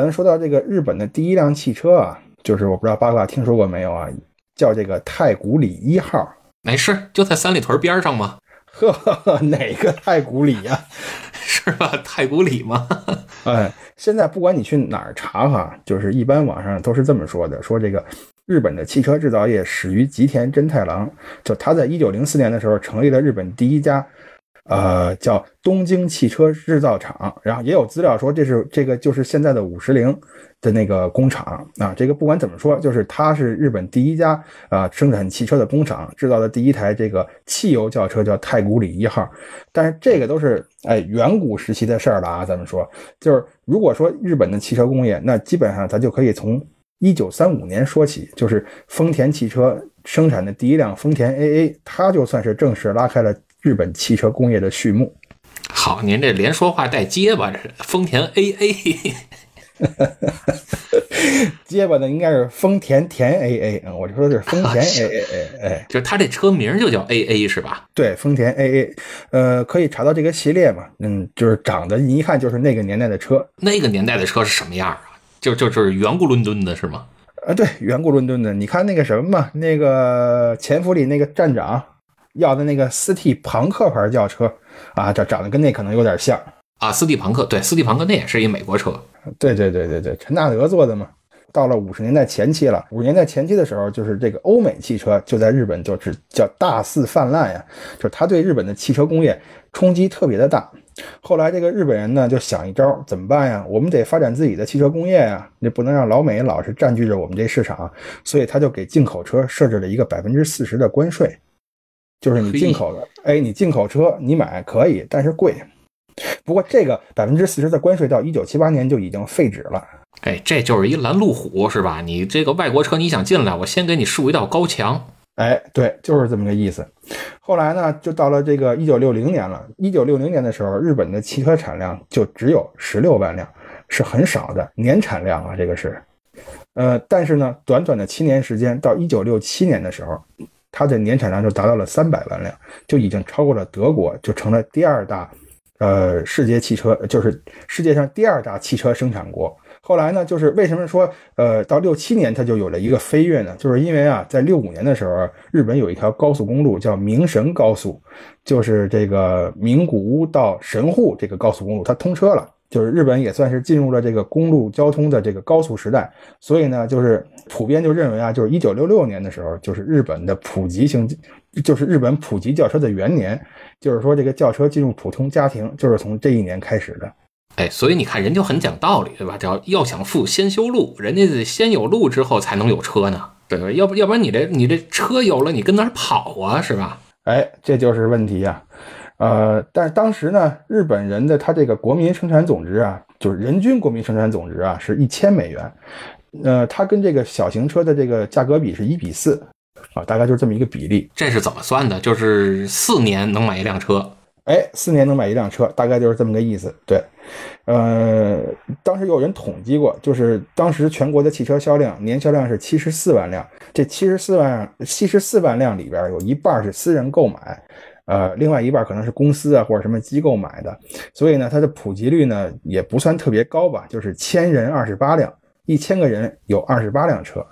咱说到这个日本的第一辆汽车啊，就是我不知道八卦听说过没有啊，叫这个太古里一号。没事，就在三里屯边上吗？呵，呵,呵哪个太古里呀？是吧？太古里吗？哎，现在不管你去哪儿查哈，就是一般网上都是这么说的，说这个日本的汽车制造业始于吉田真太郎，就他在一九零四年的时候成立了日本第一家。呃，叫东京汽车制造厂，然后也有资料说这是这个就是现在的五十铃的那个工厂啊。这个不管怎么说，就是它是日本第一家啊生产汽车的工厂，制造的第一台这个汽油轿车叫太古里一号。但是这个都是哎远古时期的事儿了啊。咱们说，就是如果说日本的汽车工业，那基本上咱就可以从一九三五年说起，就是丰田汽车生产的第一辆丰田 AA，它就算是正式拉开了。日本汽车工业的序幕。好，您这连说话带结巴，这是丰田 AA。结巴的应该是丰田田 AA 啊，我就说的是丰田 AA，哎，就是它这车名就叫 AA 是吧？对，丰田 AA，呃，可以查到这个系列嘛？嗯，就是长得你一看就是那个年代的车。那个年代的车是什么样啊？就就就是圆咕伦敦的是吗？啊，对，圆咕伦敦的。你看那个什么嘛，那个潜伏里那个站长。要的那个斯蒂庞克牌轿车啊，这长得跟那可能有点像啊。斯蒂庞克，对，斯蒂庞克那也是一美国车。对对对对对，陈纳德做的嘛。到了五十年代前期了，五十年代前期的时候，就是这个欧美汽车就在日本就是叫大肆泛滥呀，就是它对日本的汽车工业冲击特别的大。后来这个日本人呢就想一招，怎么办呀？我们得发展自己的汽车工业呀，那不能让老美老是占据着我们这市场，所以他就给进口车设置了一个百分之四十的关税。就是你进口的，哎，你进口车你买可以，但是贵。不过这个百分之四十的关税到一九七八年就已经废止了。哎，这就是一拦路虎是吧？你这个外国车你想进来，我先给你竖一道高墙。哎，对，就是这么个意思。后来呢，就到了这个一九六零年了。一九六零年的时候，日本的汽车产量就只有十六万辆，是很少的年产量啊，这个是。呃，但是呢，短短的七年时间，到一九六七年的时候。它的年产量就达到了三百万辆，就已经超过了德国，就成了第二大，呃，世界汽车就是世界上第二大汽车生产国。后来呢，就是为什么说，呃，到六七年它就有了一个飞跃呢？就是因为啊，在六五年的时候，日本有一条高速公路叫明神高速，就是这个名古屋到神户这个高速公路，它通车了。就是日本也算是进入了这个公路交通的这个高速时代，所以呢，就是普遍就认为啊，就是一九六六年的时候，就是日本的普及型，就是日本普及轿车的元年，就是说这个轿车进入普通家庭，就是从这一年开始的。哎，所以你看人就很讲道理，对吧？叫要想富先修路，人家得先有路之后才能有车呢，对吧？要不要不然你这你这车有了，你跟哪儿跑啊，是吧？哎，这就是问题呀。呃，但是当时呢，日本人的他这个国民生产总值啊，就是人均国民生产总值啊，是一千美元。呃，它跟这个小型车的这个价格比是一比四啊，大概就是这么一个比例。这是怎么算的？就是四年能买一辆车？哎，四年能买一辆车，大概就是这么个意思。对，呃，当时有人统计过，就是当时全国的汽车销量年销量是七十四万辆，这七十四万七十四万辆里边有一半是私人购买。呃，另外一半可能是公司啊或者什么机构买的，所以呢，它的普及率呢也不算特别高吧，就是千人二十八辆，一千个人有二十八辆车，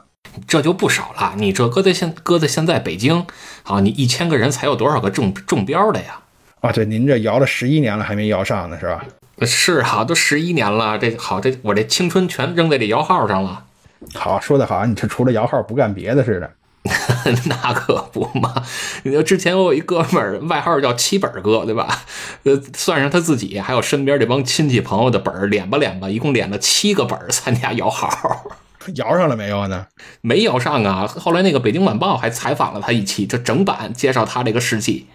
这就不少了。你这搁在现搁在现在北京，啊，你一千个人才有多少个中中标的呀？啊，对，您这摇了十一年了还没摇上呢，是吧？是啊，都十一年了，这好，这我这青春全扔在这摇号上了。好，说的好，你这除了摇号不干别的似的。那可不嘛！你说之前我有一哥们儿，外号叫七本哥，对吧？呃，算上他自己，还有身边这帮亲戚朋友的本儿，敛吧敛吧，一共敛了七个本儿参加摇号。摇上了没有呢？没摇上啊！后来那个北京晚报还采访了他一期，就整版介绍他这个事迹。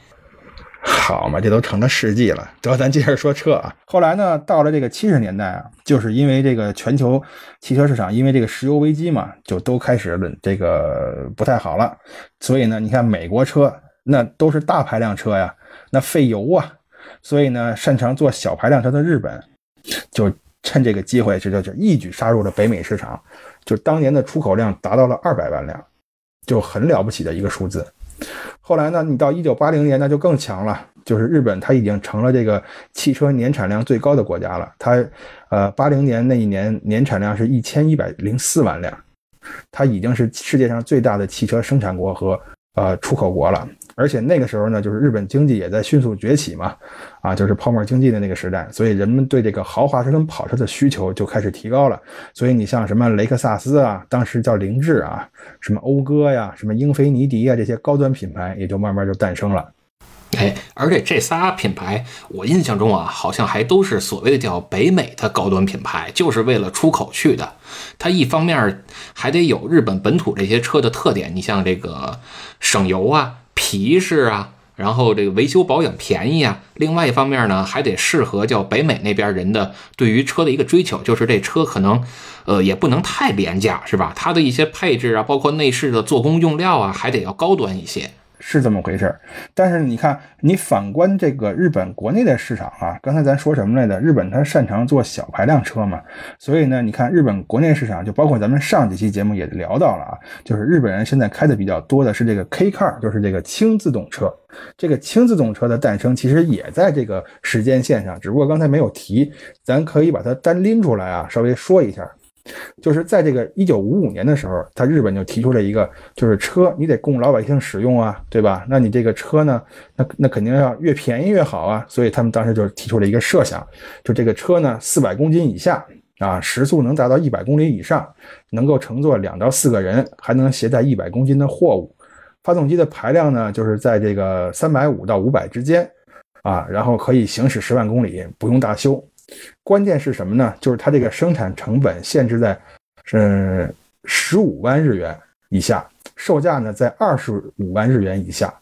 好嘛，这都成了世纪了。得，咱接着说车啊。后来呢，到了这个七十年代啊，就是因为这个全球汽车市场因为这个石油危机嘛，就都开始这个不太好了。所以呢，你看美国车那都是大排量车呀，那费油啊。所以呢，擅长做小排量车的日本就趁这个机会，这就就一举杀入了北美市场。就当年的出口量达到了二百万辆，就很了不起的一个数字。后来呢，你到一九八零年那就更强了，就是日本它已经成了这个汽车年产量最高的国家了。它，呃，八零年那一年年产量是一千一百零四万辆，它已经是世界上最大的汽车生产国和呃出口国了。而且那个时候呢，就是日本经济也在迅速崛起嘛，啊，就是泡沫经济的那个时代，所以人们对这个豪华车跟跑车的需求就开始提高了。所以你像什么雷克萨斯啊，当时叫凌志啊，什么讴歌呀，什么英菲尼迪啊，这些高端品牌也就慢慢就诞生了。哎，而且这仨品牌，我印象中啊，好像还都是所谓的叫北美的高端品牌，就是为了出口去的。它一方面还得有日本本土这些车的特点，你像这个省油啊。皮实啊，然后这个维修保养便宜啊。另外一方面呢，还得适合叫北美那边人的对于车的一个追求，就是这车可能，呃，也不能太廉价，是吧？它的一些配置啊，包括内饰的做工用料啊，还得要高端一些。是这么回事儿，但是你看，你反观这个日本国内的市场啊，刚才咱说什么来着？日本它擅长做小排量车嘛，所以呢，你看日本国内市场，就包括咱们上几期节目也聊到了啊，就是日本人现在开的比较多的是这个 K car，就是这个轻自动车。这个轻自动车的诞生其实也在这个时间线上，只不过刚才没有提，咱可以把它单拎出来啊，稍微说一下。就是在这个一九五五年的时候，他日本就提出了一个，就是车你得供老百姓使用啊，对吧？那你这个车呢，那那肯定要越便宜越好啊。所以他们当时就提出了一个设想，就这个车呢，四百公斤以下啊，时速能达到一百公里以上，能够乘坐两到四个人，还能携带一百公斤的货物。发动机的排量呢，就是在这个三百五到五百之间啊，然后可以行驶十万公里，不用大修。关键是什么呢？就是它这个生产成本限制在是十五万日元以下，售价呢在二十五万日元以下。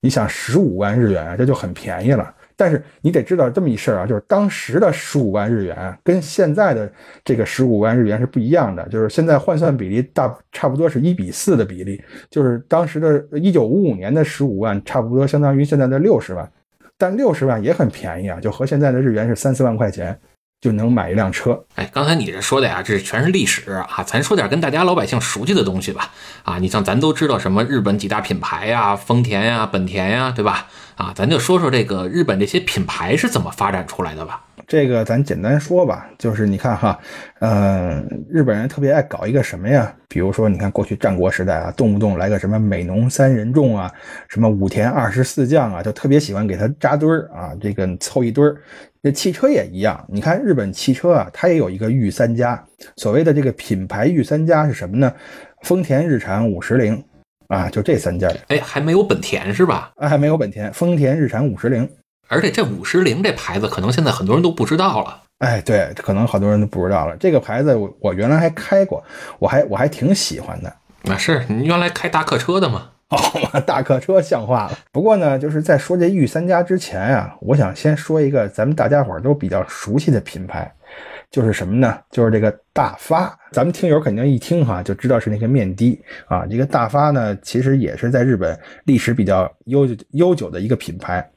你想十五万日元啊，这就很便宜了。但是你得知道这么一事儿啊，就是当时的十五万日元跟现在的这个十五万日元是不一样的，就是现在换算比例大差不多是一比四的比例，就是当时的一九五五年的十五万差不多相当于现在的六十万。但六十万也很便宜啊，就和现在的日元是三四万块钱就能买一辆车。哎，刚才你这说的呀，这全是历史啊，咱说点跟大家老百姓熟悉的东西吧。啊，你像咱都知道什么日本几大品牌呀，丰田呀、本田呀，对吧？啊，咱就说说这个日本这些品牌是怎么发展出来的吧。这个咱简单说吧，就是你看哈，呃，日本人特别爱搞一个什么呀？比如说，你看过去战国时代啊，动不动来个什么美浓三人众啊，什么武田二十四将啊，就特别喜欢给他扎堆儿啊，这个凑一堆儿。这汽车也一样，你看日本汽车啊，它也有一个御三家，所谓的这个品牌御三家是什么呢？丰田、日产、五十铃啊，就这三家。哎，还没有本田是吧？啊，还没有本田，丰田、日产、五十铃。而且这五十铃这牌子，可能现在很多人都不知道了。哎，对，可能好多人都不知道了。这个牌子我我原来还开过，我还我还挺喜欢的。那是你原来开大客车的吗？哦，大客车像话了。不过呢，就是在说这御三家之前啊，我想先说一个咱们大家伙都比较熟悉的品牌，就是什么呢？就是这个大发。咱们听友肯定一听哈就知道是那个面的啊。这个大发呢，其实也是在日本历史比较悠久悠久的一个品牌。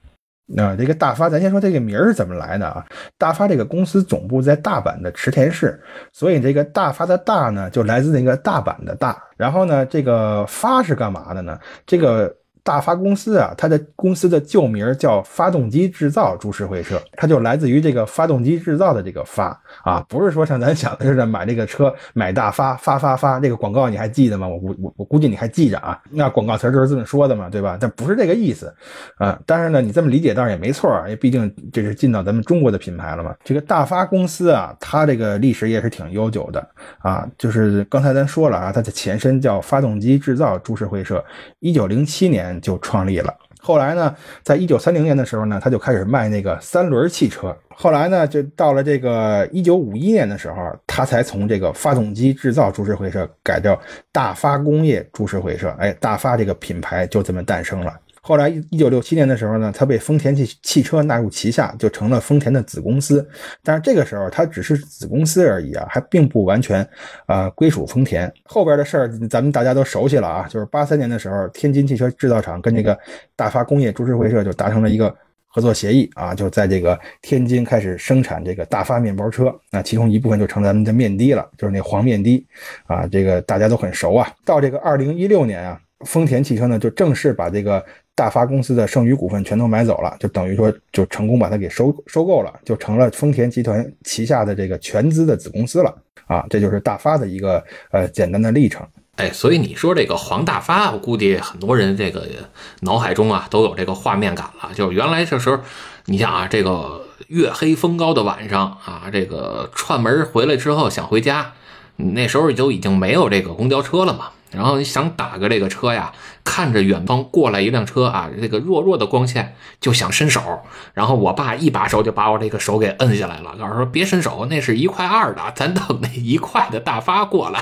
那这个大发，咱先说这个名儿是怎么来的啊？大发这个公司总部在大阪的池田市，所以这个大发的大呢，就来自那个大阪的大。然后呢，这个发是干嘛的呢？这个。大发公司啊，它的公司的旧名叫发动机制造株式会社，它就来自于这个发动机制造的这个发啊，不是说像咱想的似的买这个车买大发发发发这个广告你还记得吗？我估我我估计你还记着啊，那广告词就是这么说的嘛，对吧？但不是这个意思啊。但是呢，你这么理解倒是也没错，因为毕竟这是进到咱们中国的品牌了嘛。这个大发公司啊，它这个历史也是挺悠久的啊，就是刚才咱说了啊，它的前身叫发动机制造株式会社，一九零七年。就创立了。后来呢，在一九三零年的时候呢，他就开始卖那个三轮汽车。后来呢，就到了这个一九五一年的时候，他才从这个发动机制造株式会社改叫大发工业株式会社。哎，大发这个品牌就这么诞生了。后来，一九六七年的时候呢，它被丰田汽汽车纳入旗下，就成了丰田的子公司。但是这个时候，它只是子公司而已啊，还并不完全啊归属丰田。后边的事儿咱们大家都熟悉了啊，就是八三年的时候，天津汽车制造厂跟这个大发工业株式会社就达成了一个合作协议啊，就在这个天津开始生产这个大发面包车。那其中一部分就成咱们的面的了，就是那黄面的啊，这个大家都很熟啊。到这个二零一六年啊。丰田汽车呢就正式把这个大发公司的剩余股份全都买走了，就等于说就成功把它给收收购了，就成了丰田集团旗下的这个全资的子公司了啊，这就是大发的一个呃简单的历程。哎，所以你说这个黄大发，我估计很多人这个脑海中啊都有这个画面感了。就是原来这时候，你想啊，这个月黑风高的晚上啊，这个串门回来之后想回家，那时候就已经没有这个公交车了嘛。然后你想打个这个车呀，看着远方过来一辆车啊，这个弱弱的光线就想伸手，然后我爸一把手就把我这个手给摁下来了，告诉说别伸手，那是一块二的，咱等那一块的大发过来。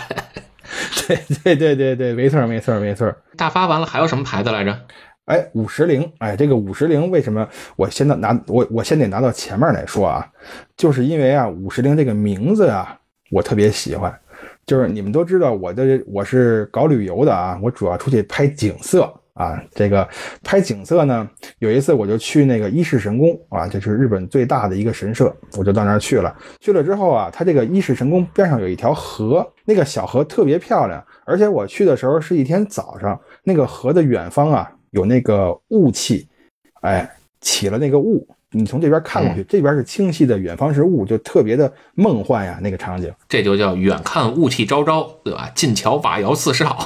对对对对对，没错没错没错。大发完了还有什么牌子来着？哎，五十铃。哎，这个五十铃为什么我先拿我我先得拿到前面来说啊？就是因为啊，五十铃这个名字啊，我特别喜欢。就是你们都知道我的我是搞旅游的啊，我主要出去拍景色啊。这个拍景色呢，有一次我就去那个伊势神宫啊，就是日本最大的一个神社，我就到那儿去了。去了之后啊，它这个伊势神宫边上有一条河，那个小河特别漂亮，而且我去的时候是一天早上，那个河的远方啊有那个雾气，哎，起了那个雾。你从这边看过去，这边是清晰的，远方是雾，就特别的梦幻呀，那个场景。这就叫远看雾气昭昭，对吧？近瞧瓦窑四少。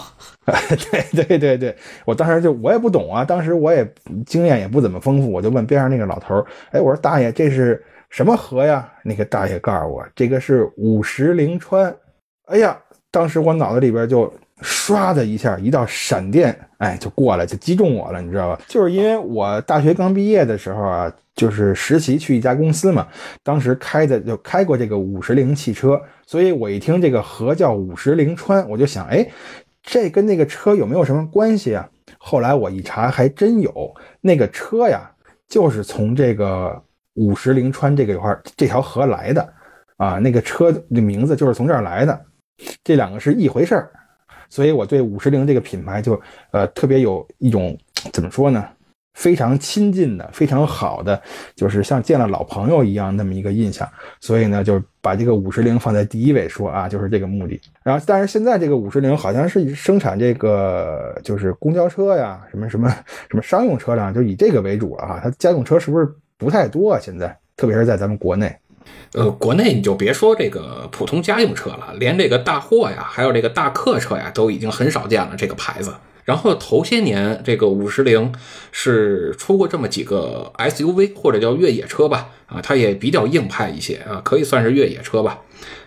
对对对对，我当时就我也不懂啊，当时我也经验也不怎么丰富，我就问边上那个老头哎，我说大爷，这是什么河呀？那个大爷告诉我，这个是五十陵川。哎呀，当时我脑子里边就唰的一下，一道闪电，哎，就过来，就击中我了，你知道吧？就是因为我大学刚毕业的时候啊。就是实习去一家公司嘛，当时开的就开过这个五十铃汽车，所以我一听这个河叫五十铃川，我就想，哎，这跟那个车有没有什么关系啊？后来我一查，还真有，那个车呀，就是从这个五十铃川这个块这条河来的啊，那个车的名字就是从这儿来的，这两个是一回事儿，所以我对五十铃这个品牌就呃特别有一种怎么说呢？非常亲近的，非常好的，就是像见了老朋友一样那么一个印象，所以呢，就把这个五十铃放在第一位说啊，就是这个目的。然后，但是现在这个五十铃好像是生产这个就是公交车呀，什么什么什么商用车辆，就以这个为主了哈。它家用车是不是不太多啊？现在，特别是在咱们国内，呃，国内你就别说这个普通家用车了，连这个大货呀，还有这个大客车呀，都已经很少见了这个牌子。然后头些年，这个五十铃是出过这么几个 SUV 或者叫越野车吧，啊，它也比较硬派一些啊，可以算是越野车吧，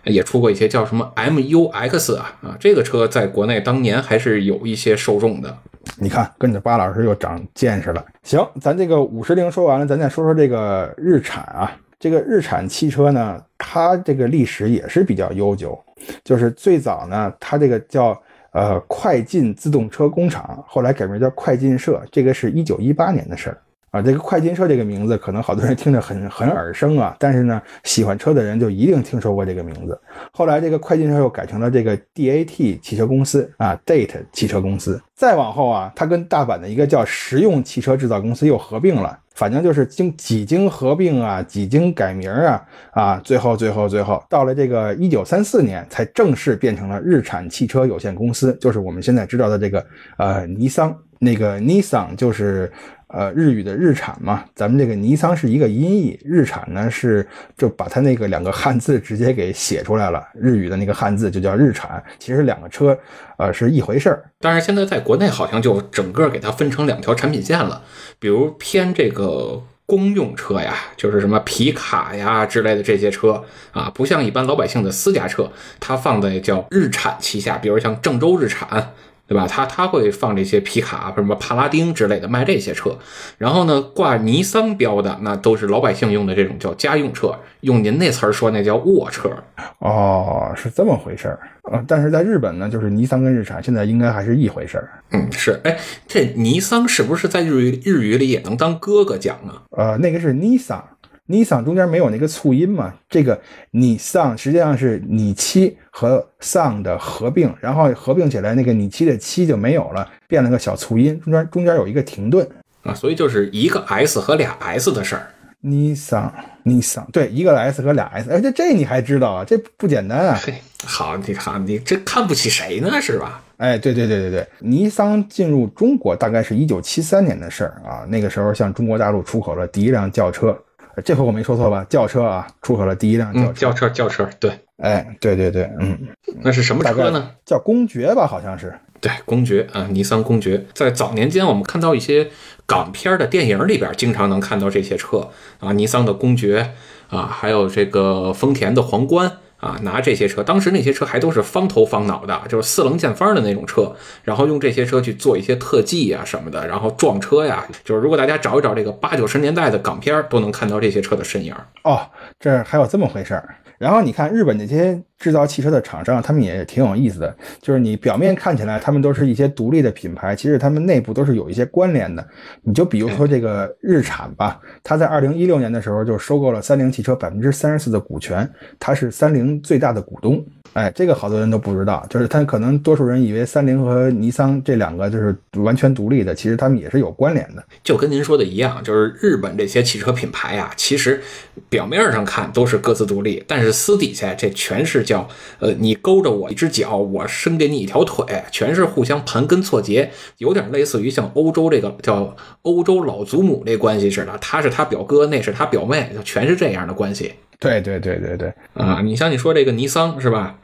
也出过一些叫什么 MUX 啊，啊，这个车在国内当年还是有一些受众的。你看，跟着巴老师又长见识了。行，咱这个五十铃说完了，咱再说说这个日产啊，这个日产汽车呢，它这个历史也是比较悠久，就是最早呢，它这个叫。呃，快进自动车工厂后来改名叫快进社，这个是一九一八年的事儿啊。这个快进社这个名字，可能好多人听着很很耳生啊，但是呢，喜欢车的人就一定听说过这个名字。后来这个快进社又改成了这个 DAT 汽车公司啊，Date 汽车公司。再往后啊，它跟大阪的一个叫实用汽车制造公司又合并了。反正就是经几经合并啊，几经改名啊，啊，最后最后最后到了这个一九三四年，才正式变成了日产汽车有限公司，就是我们现在知道的这个呃尼桑，那个尼桑就是。呃，日语的日产嘛，咱们这个尼桑是一个音译，日产呢是就把它那个两个汉字直接给写出来了，日语的那个汉字就叫日产。其实两个车，呃，是一回事儿。但是现在在国内好像就整个给它分成两条产品线了，比如偏这个公用车呀，就是什么皮卡呀之类的这些车啊，不像一般老百姓的私家车，它放在叫日产旗下，比如像郑州日产。对吧？他他会放这些皮卡，什么帕拉丁之类的，卖这些车。然后呢，挂尼桑标的那都是老百姓用的这种叫家用车，用您那词儿说，那叫卧车。哦，是这么回事儿啊。但是在日本呢，就是尼桑跟日产现在应该还是一回事儿。嗯，是。哎，这尼桑是不是在日语日语里也能当哥哥讲啊？呃，那个是尼桑。尼桑中间没有那个促音嘛？这个尼桑实际上是你七和桑的合并，然后合并起来，那个你七的七就没有了，变了个小促音，中间中间有一个停顿啊，所以就是一个 S 和俩 S 的事儿。尼桑，尼桑，对，一个 S 和俩 S，而且这你还知道啊？这不简单啊！嘿，好，你看你这看不起谁呢？是吧？哎，对对对对对，尼桑进入中国大概是一九七三年的事儿啊，那个时候向中国大陆出口了第一辆轿车，这回我没说错吧？轿车啊，出口了第一辆轿嗯，车。轿车轿车，对，哎，对对对，嗯，那是什么车呢？叫公爵吧，好像是。对，公爵啊，尼桑公爵，在早年间我们看到一些港片的电影里边，经常能看到这些车啊，尼桑的公爵啊，还有这个丰田的皇冠啊，拿这些车，当时那些车还都是方头方脑的，就是四棱见方的那种车，然后用这些车去做一些特技啊什么的，然后撞车呀，就是如果大家找一找这个八九十年代的港片，都能看到这些车的身影。哦，这还有这么回事儿。然后你看日本那些制造汽车的厂商，他们也挺有意思的，就是你表面看起来他们都是一些独立的品牌，其实他们内部都是有一些关联的。你就比如说这个日产吧，它在二零一六年的时候就收购了三菱汽车百分之三十四的股权，它是三菱最大的股东。哎，这个好多人都不知道，就是他可能多数人以为三菱和尼桑这两个就是完全独立的，其实他们也是有关联的。就跟您说的一样，就是日本这些汽车品牌啊，其实表面上看都是各自独立，但是私底下这全是叫呃，你勾着我一只脚，我伸给你一条腿，全是互相盘根错节，有点类似于像欧洲这个叫欧洲老祖母这关系似的，他是他表哥，那是他表妹，就全是这样的关系对对对对对，啊。你像你说这个尼桑是吧？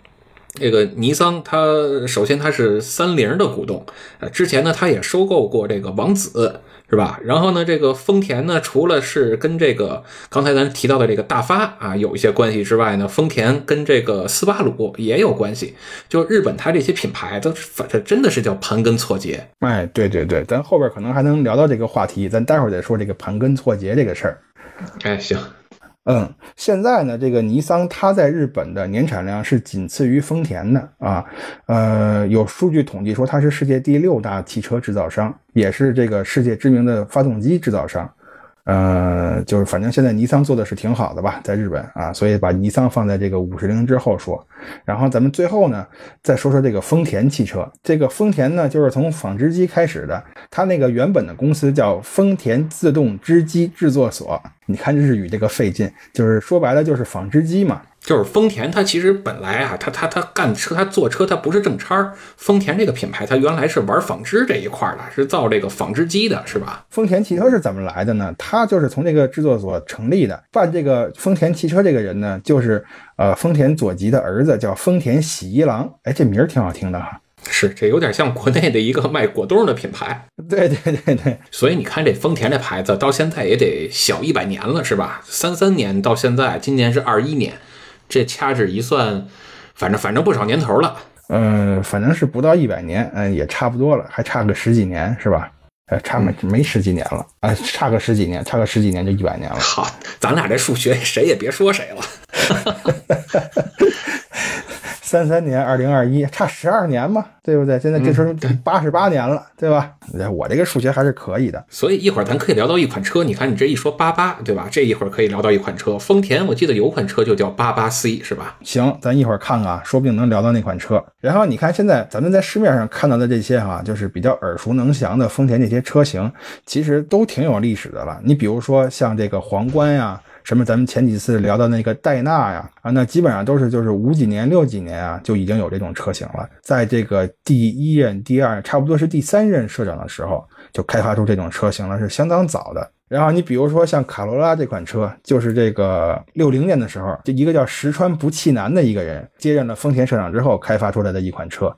这个尼桑，它首先它是三菱的股东，呃，之前呢，它也收购过这个王子，是吧？然后呢，这个丰田呢，除了是跟这个刚才咱提到的这个大发啊有一些关系之外呢，丰田跟这个斯巴鲁也有关系。就日本它这些品牌都是反正真的是叫盘根错节。哎，对对对，咱后边可能还能聊到这个话题，咱待会儿再说这个盘根错节这个事儿。哎，行，嗯，现在呢，这个尼桑它在日本的年产量是仅次于丰田的啊。呃，有数据统计说它是世界第六大汽车制造商，也是这个世界知名的发动机制造商。呃，就是反正现在尼桑做的是挺好的吧，在日本啊，所以把尼桑放在这个五十铃之后说。然后咱们最后呢，再说说这个丰田汽车。这个丰田呢，就是从纺织机开始的，它那个原本的公司叫丰田自动织机制作所。你看日语这个费劲，就是说白了就是纺织机嘛。就是丰田，它其实本来啊，它它它干车，它做车，它不是正差儿。丰田这个品牌，它原来是玩纺织这一块儿的，是造这个纺织机的，是吧？丰田汽车是怎么来的呢？它就是从这个制作所成立的。办这个丰田汽车这个人呢，就是呃丰田佐吉的儿子，叫丰田喜一郎。哎，这名儿挺好听的哈。是，这有点像国内的一个卖果冻的品牌。对对对对，所以你看，这丰田这牌子到现在也得小一百年了，是吧？三三年到现在，今年是二一年，这掐指一算，反正反正不少年头了。嗯、反正是不到一百年，嗯、也差不多了，还差个十几年是吧？呃，差没没十几年了，啊、差个十几年，差个十几年就一百年了。好，咱俩这数学谁也别说谁了。三三年，二零二一，差十二年嘛，对不对？现在这时候八十八年了，对吧？我这个数学还是可以的。所以一会儿咱可以聊到一款车，你看你这一说八八，对吧？这一会儿可以聊到一款车，丰田，我记得有款车就叫八八 C，是吧？行，咱一会儿看看啊，说不定能聊到那款车。然后你看，现在咱们在市面上看到的这些哈、就是比较耳熟能详的丰田这些车型，其实都挺有历史的了。你比如说像这个皇冠呀。什么？咱们前几次聊的那个戴纳呀，啊，那基本上都是就是五几年、六几年啊，就已经有这种车型了。在这个第一任、第二，差不多是第三任社长的时候，就开发出这种车型了，是相当早的。然后你比如说像卡罗拉这款车，就是这个六零年的时候，就一个叫石川不气男的一个人接任了丰田社长之后开发出来的一款车，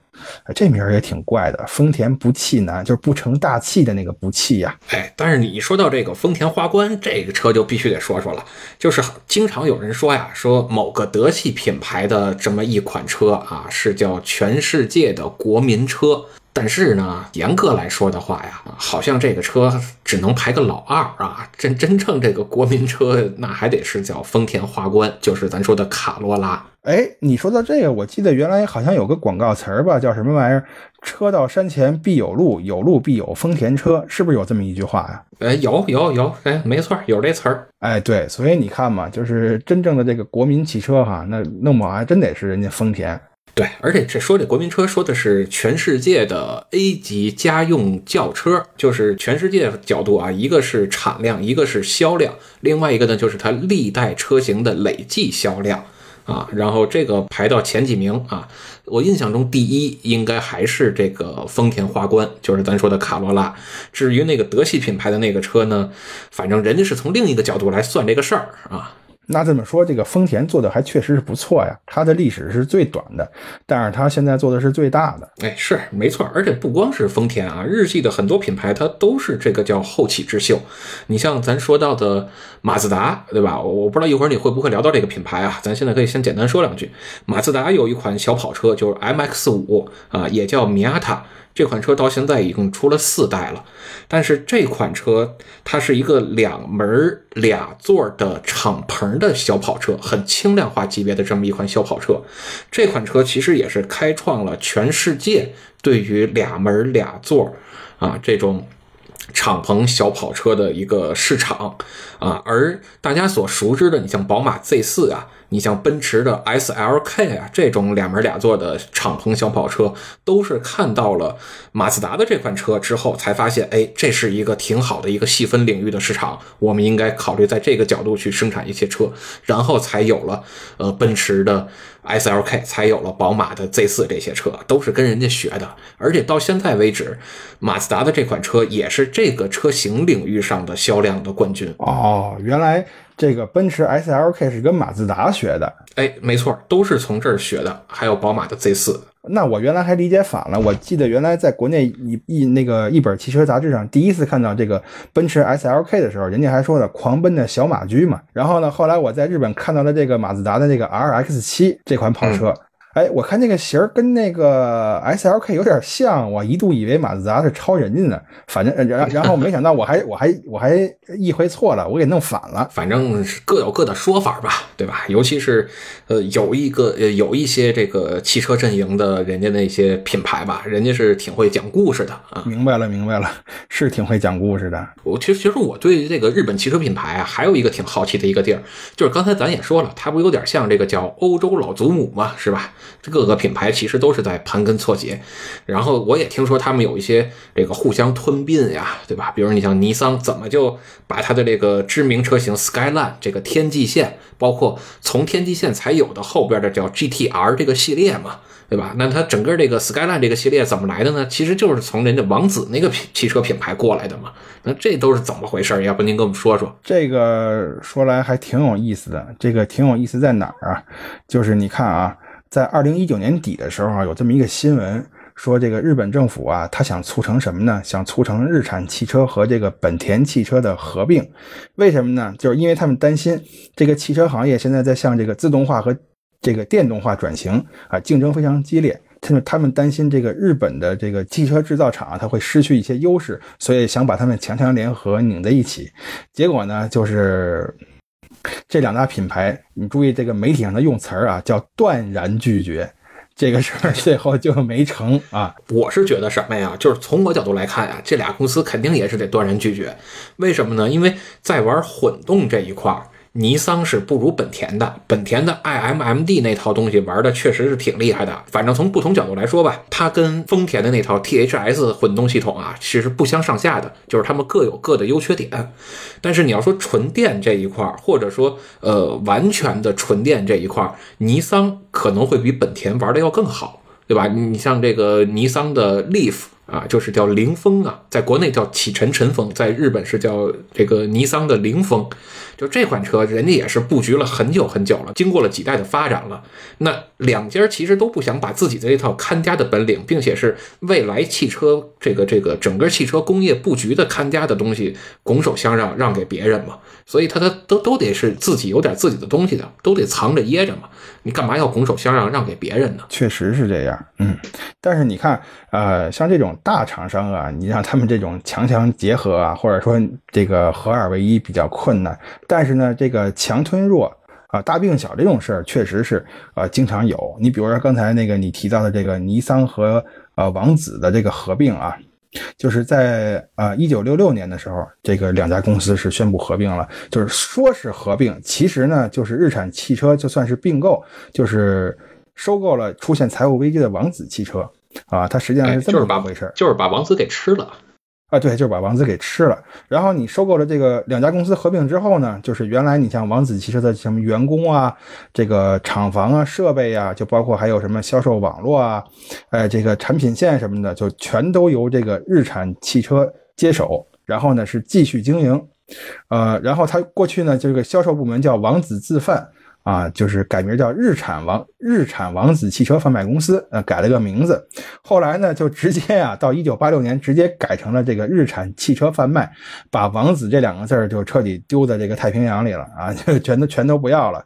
这名儿也挺怪的，丰田不气男就是不成大器的那个不气呀。哎，但是你说到这个丰田花冠这个车，就必须得说说了，就是经常有人说呀，说某个德系品牌的这么一款车啊，是叫全世界的国民车。但是呢，严格来说的话呀，好像这个车只能排个老二啊。真真正这个国民车，那还得是叫丰田花冠，就是咱说的卡罗拉。哎，你说到这个，我记得原来好像有个广告词儿吧，叫什么玩意儿？车到山前必有路，有路必有丰田车，是不是有这么一句话呀、哎，有有有，哎，没错，有这词儿。哎，对，所以你看嘛，就是真正的这个国民汽车哈，那弄不好还真得是人家丰田。对，而且这说这国民车说的是全世界的 A 级家用轿车，就是全世界角度啊，一个是产量，一个是销量，另外一个呢就是它历代车型的累计销量啊，然后这个排到前几名啊，我印象中第一应该还是这个丰田花冠，就是咱说的卡罗拉。至于那个德系品牌的那个车呢，反正人家是从另一个角度来算这个事儿啊。那这么说，这个丰田做的还确实是不错呀。它的历史是最短的，但是它现在做的是最大的。哎，是没错，而且不光是丰田啊，日系的很多品牌它都是这个叫后起之秀。你像咱说到的马自达，对吧？我不知道一会儿你会不会聊到这个品牌啊？咱现在可以先简单说两句。马自达有一款小跑车，就是 MX 五啊，也叫米亚塔。这款车到现在已经出了四代了，但是这款车它是一个两门俩座的敞篷的小跑车，很轻量化级别的这么一款小跑车。这款车其实也是开创了全世界对于俩门俩座啊这种敞篷小跑车的一个市场啊，而大家所熟知的，你像宝马 Z 四啊。你像奔驰的 S L K 啊，这种两门俩座的敞篷小跑车，都是看到了马自达的这款车之后，才发现，哎，这是一个挺好的一个细分领域的市场，我们应该考虑在这个角度去生产一些车，然后才有了呃奔驰的 S L K，才有了宝马的 Z 四这些车，都是跟人家学的，而且到现在为止，马自达的这款车也是这个车型领域上的销量的冠军。哦，原来。这个奔驰 S L K 是跟马自达学的，哎，没错，都是从这儿学的。还有宝马的 Z 四。那我原来还理解反了，我记得原来在国内一一那个一本汽车杂志上，第一次看到这个奔驰 S L K 的时候，人家还说的狂奔的小马驹嘛。然后呢，后来我在日本看到了这个马自达的这个 R X 七这款跑车。哎，我看那个型儿跟那个 S L K 有点像，我一度以为马自达是抄人家呢。反正然然后没想到我还 我还我还意会错了，我给弄反了。反正是各有各的说法吧，对吧？尤其是呃有一个呃有一些这个汽车阵营的人家那些品牌吧，人家是挺会讲故事的啊。明白了明白了，是挺会讲故事的。我其实其实我对这个日本汽车品牌啊，还有一个挺好奇的一个地儿，就是刚才咱也说了，它不有点像这个叫欧洲老祖母嘛，是吧？各个品牌其实都是在盘根错节，然后我也听说他们有一些这个互相吞并呀，对吧？比如你像尼桑，怎么就把它的这个知名车型 Skyline 这个天际线，包括从天际线才有的后边的叫 GTR 这个系列嘛，对吧？那它整个这个 Skyline 这个系列怎么来的呢？其实就是从人家王子那个品汽车品牌过来的嘛。那这都是怎么回事？要不您跟我们说说？这个说来还挺有意思的，这个挺有意思在哪儿啊？就是你看啊。在二零一九年底的时候啊，有这么一个新闻，说这个日本政府啊，他想促成什么呢？想促成日产汽车和这个本田汽车的合并。为什么呢？就是因为他们担心这个汽车行业现在在向这个自动化和这个电动化转型啊，竞争非常激烈。他们他们担心这个日本的这个汽车制造厂啊，它会失去一些优势，所以想把他们强强联合拧在一起。结果呢，就是。这两大品牌，你注意这个媒体上的用词儿啊，叫断然拒绝，这个事儿最后就没成啊。我是觉得什么呀？就是从我角度来看呀，这俩公司肯定也是得断然拒绝。为什么呢？因为在玩混动这一块儿。尼桑是不如本田的，本田的 iMMD 那套东西玩的确实是挺厉害的。反正从不同角度来说吧，它跟丰田的那套 THS 混动系统啊，其实不相上下的，就是他们各有各的优缺点。但是你要说纯电这一块，或者说呃完全的纯电这一块，尼桑可能会比本田玩的要更好，对吧？你像这个尼桑的 Leaf。啊，就是叫凌风啊，在国内叫启辰晨风，在日本是叫这个尼桑的凌风。就这款车，人家也是布局了很久很久了，经过了几代的发展了。那两家其实都不想把自己的这套看家的本领，并且是未来汽车这个这个整个汽车工业布局的看家的东西，拱手相让让给别人嘛。所以他他都都得是自己有点自己的东西的，都得藏着掖着嘛。你干嘛要拱手相让让给别人呢？确实是这样，嗯。但是你看，呃，像这种大厂商啊，你让他们这种强强结合啊，或者说这个合二为一比较困难。但是呢，这个强吞弱啊，大病小这种事儿，确实是呃经常有。你比如说刚才那个你提到的这个尼桑和呃王子的这个合并啊。就是在呃一九六六年的时候，这个两家公司是宣布合并了。就是说是合并，其实呢，就是日产汽车就算是并购，就是收购了出现财务危机的王子汽车啊。它实际上是这么把回事，就是把王子给吃了。啊，对，就是把王子给吃了。然后你收购了这个两家公司合并之后呢，就是原来你像王子汽车的什么员工啊，这个厂房啊、设备啊，就包括还有什么销售网络啊，哎，这个产品线什么的，就全都由这个日产汽车接手。然后呢是继续经营，呃，然后他过去呢这个销售部门叫王子自贩。啊，就是改名叫日产王日产王子汽车贩卖公司，呃，改了个名字。后来呢，就直接啊，到一九八六年直接改成了这个日产汽车贩卖，把王子这两个字儿就彻底丢在这个太平洋里了啊，就全都全都不要了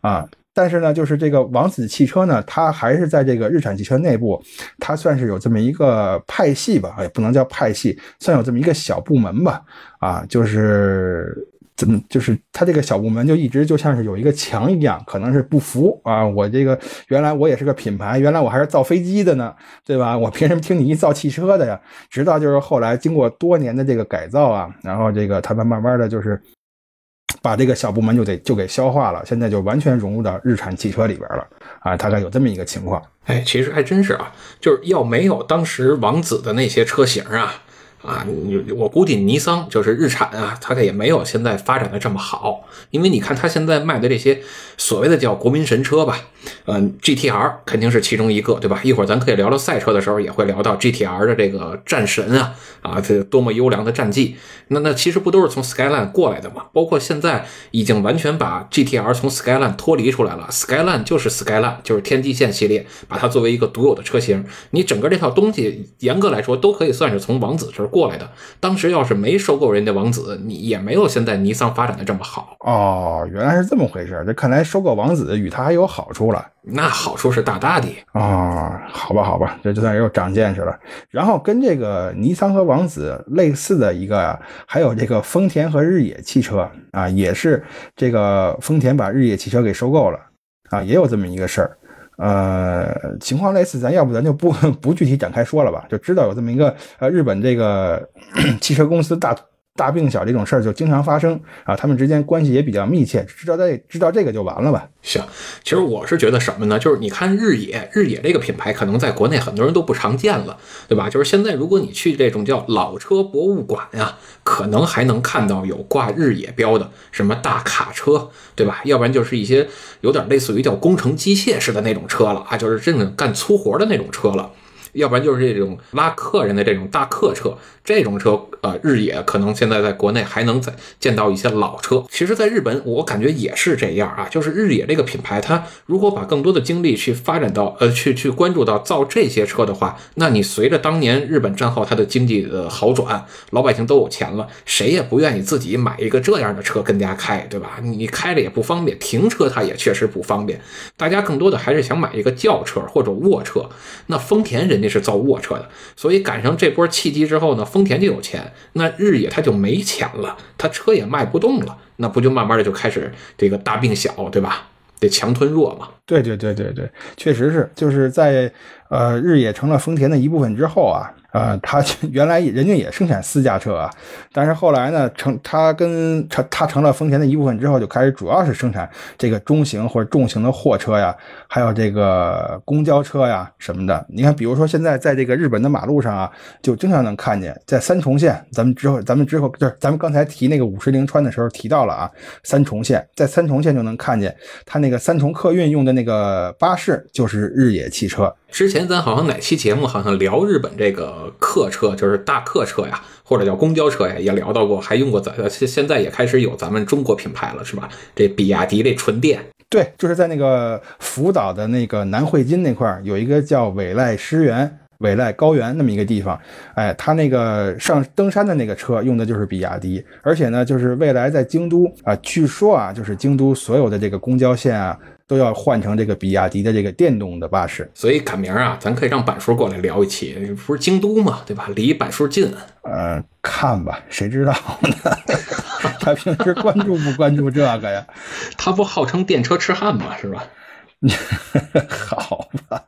啊。但是呢，就是这个王子汽车呢，它还是在这个日产汽车内部，它算是有这么一个派系吧，也不能叫派系，算有这么一个小部门吧，啊，就是。怎么就是他这个小部门就一直就像是有一个墙一样，可能是不服啊！我这个原来我也是个品牌，原来我还是造飞机的呢，对吧？我凭什么听你一造汽车的呀？直到就是后来经过多年的这个改造啊，然后这个他们慢慢的就是把这个小部门就得就给消化了，现在就完全融入到日产汽车里边了啊！大概有这么一个情况。哎，其实还真是啊，就是要没有当时王子的那些车型啊。啊，你我估计尼桑就是日产啊，它也没有现在发展的这么好，因为你看它现在卖的这些所谓的叫国民神车吧，嗯，GTR 肯定是其中一个，对吧？一会儿咱可以聊聊赛车的时候，也会聊到 GTR 的这个战神啊，啊，这多么优良的战绩。那那其实不都是从 Skyline 过来的吗？包括现在已经完全把 GTR 从 Skyline 脱离出来了，Skyline 就是 Skyline，就是天际线系列，把它作为一个独有的车型。你整个这套东西，严格来说都可以算是从王子这儿。过来的，当时要是没收购人家王子，你也没有现在尼桑发展的这么好哦。原来是这么回事，这看来收购王子与他还有好处了。那好处是大大的啊。好吧，好吧，这就算又长见识了。然后跟这个尼桑和王子类似的一个，还有这个丰田和日野汽车啊，也是这个丰田把日野汽车给收购了啊，也有这么一个事儿。呃，情况类似，咱要不咱就不 不具体展开说了吧，就知道有这么一个呃，日本这个 汽车公司大。大病小这种事儿就经常发生啊，他们之间关系也比较密切，知道这知道这个就完了吧？行，其实我是觉得什么呢？就是你看日野，日野这个品牌可能在国内很多人都不常见了，对吧？就是现在如果你去这种叫老车博物馆呀，可能还能看到有挂日野标的什么大卡车，对吧？要不然就是一些有点类似于叫工程机械式的那种车了啊，就是这种干粗活的那种车了。要不然就是这种拉客人的这种大客车，这种车，呃，日野可能现在在国内还能再见到一些老车。其实，在日本，我感觉也是这样啊，就是日野这个品牌，它如果把更多的精力去发展到，呃，去去关注到造这些车的话，那你随着当年日本战后它的经济的好转，老百姓都有钱了，谁也不愿意自己买一个这样的车跟家开，对吧？你开着也不方便，停车它也确实不方便。大家更多的还是想买一个轿车或者卧车。那丰田人。那是造卧车的，所以赶上这波契机之后呢，丰田就有钱，那日野他就没钱了，他车也卖不动了，那不就慢慢的就开始这个大病小，对吧？得强吞弱嘛。对对对对对，确实是，就是在呃日野成了丰田的一部分之后啊。啊，他 原来人家也生产私家车啊，但是后来呢，成他跟成他成了丰田的一部分之后，就开始主要是生产这个中型或者重型的货车呀，还有这个公交车呀什么的。你看，比如说现在在这个日本的马路上啊，就经常能看见，在三重县，咱们之后咱们之后就是咱们刚才提那个五十铃川的时候提到了啊，三重县在三重县就能看见他那个三重客运用的那个巴士就是日野汽车。之前咱好像哪期节目好像聊日本这个客车，就是大客车呀，或者叫公交车呀，也聊到过，还用过咱现现在也开始有咱们中国品牌了，是吧？这比亚迪这纯电，对，就是在那个福岛的那个南汇金那块儿有一个叫尾濑湿原、尾濑高原那么一个地方，哎，他那个上登山的那个车用的就是比亚迪，而且呢，就是未来在京都啊，据说啊，就是京都所有的这个公交线啊。都要换成这个比亚迪的这个电动的巴士，所以赶明儿啊，咱可以让板叔过来聊一期，不是京都嘛，对吧？离板叔近。呃，看吧，谁知道呢？他平时关注不关注这个呀？他不号称电车痴汉吗？是吧？好吧。